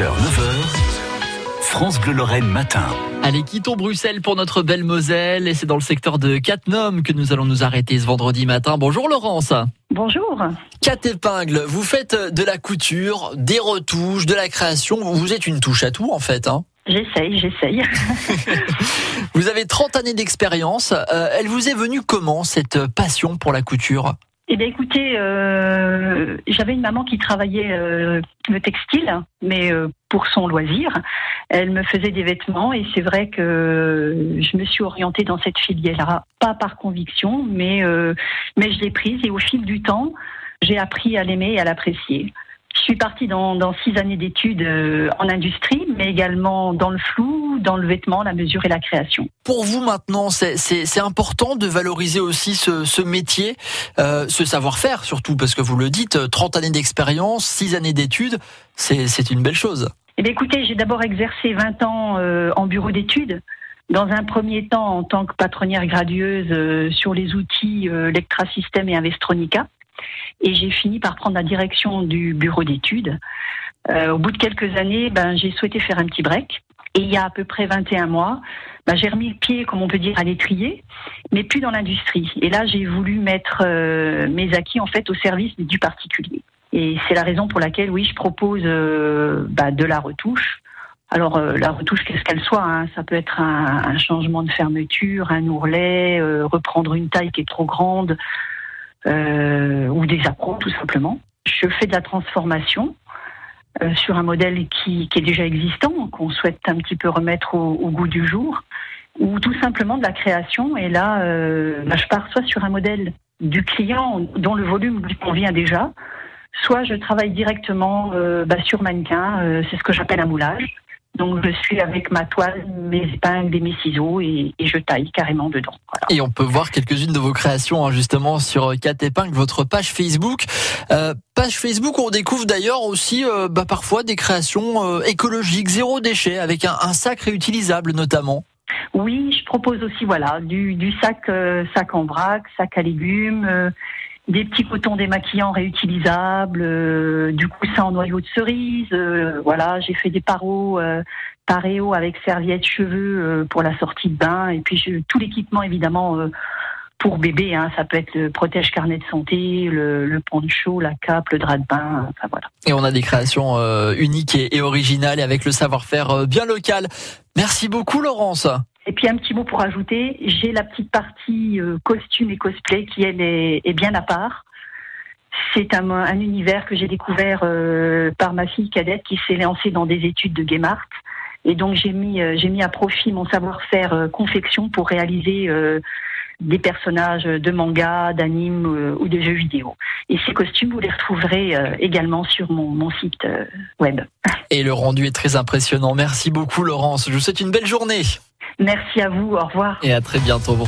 6h, 9h, France Bleu Lorraine matin. Allez, quittons Bruxelles pour notre belle Moselle et c'est dans le secteur de Cattenom que nous allons nous arrêter ce vendredi matin. Bonjour Laurence. Bonjour. Quatre épingles, vous faites de la couture, des retouches, de la création, vous êtes une touche à tout en fait. Hein J'essaye, j'essaye. vous avez 30 années d'expérience. Euh, elle vous est venue comment cette passion pour la couture? Eh bien, écoutez, euh, j'avais une maman qui travaillait euh, le textile, mais euh, pour son loisir. Elle me faisait des vêtements et c'est vrai que je me suis orientée dans cette filière-là, pas par conviction, mais mais je l'ai prise et au fil du temps, j'ai appris à l'aimer et à l'apprécier. Je suis partie dans, dans six années d'études euh, en industrie, mais également dans le flou, dans le vêtement, la mesure et la création. Pour vous maintenant, c'est important de valoriser aussi ce, ce métier, euh, ce savoir-faire surtout, parce que vous le dites, 30 années d'expérience, six années d'études, c'est une belle chose. Eh bien, écoutez, j'ai d'abord exercé 20 ans euh, en bureau d'études. Dans un premier temps, en tant que patronnière gradueuse euh, sur les outils euh, Lectra System et Investronica. Et j'ai fini par prendre la direction du bureau d'études. Euh, au bout de quelques années, ben, j'ai souhaité faire un petit break. Et il y a à peu près 21 mois, ben, j'ai remis le pied, comme on peut dire, à l'étrier, mais plus dans l'industrie. Et là, j'ai voulu mettre euh, mes acquis en fait au service du particulier. Et c'est la raison pour laquelle, oui, je propose euh, bah, de la retouche. Alors la retouche, qu'est-ce qu'elle soit, hein, ça peut être un, changement de fermeture, un ourlet, reprendre une taille qui est trop grande, euh, ou des accros tout simplement. Je fais de la transformation euh, sur un modèle qui, qui, est déjà existant, qu'on souhaite un petit peu remettre au, goût du jour, ou tout simplement de la création. Et là, euh, là, je pars soit sur un modèle du client dont le volume lui convient déjà, soit je travaille directement euh, bah, sur mannequin, euh, c'est ce que j'appelle un moulage. Donc je suis avec ma toile, mes épingles et mes ciseaux et, et je taille carrément dedans. Voilà. Et on peut voir quelques-unes de vos créations hein, justement sur 4 épingles, votre page Facebook. Euh, page Facebook où on découvre d'ailleurs aussi euh, bah, parfois des créations euh, écologiques, zéro déchet, avec un, un, sac réutilisable notamment. Oui, je propose aussi voilà du, du sac euh, sac en vrac, sac à légumes euh, des petits cotons démaquillants réutilisables, euh, du coussin en noyau de cerise. Euh, voilà, j'ai fait des paros, euh, avec serviettes, cheveux euh, pour la sortie de bain, et puis tout l'équipement évidemment pour bébé. Hein, ça peut être le protège carnet de santé, le, le poncho, la cape, le drap de bain. Enfin voilà. Et on a des créations uniques et, et, originales, et avec le savoir-faire bien local. Merci beaucoup, Laurence. Et puis un petit mot pour ajouter, j'ai la petite partie euh, costume et cosplay qui est, bien à part. C'est un, un, univers que j'ai découvert euh, par ma fille cadette qui s'est lancée dans des études de Game Art. Et donc j'ai mis, euh, à profit mon savoir-faire euh, confection pour réaliser des personnages de manga, d'anime ou de jeux vidéo. Et ces costumes, vous les retrouverez également sur mon site web. Et le rendu est très impressionnant. Merci beaucoup Laurence. Je vous souhaite une belle journée. Merci à vous. Au revoir. Et à très bientôt. Vous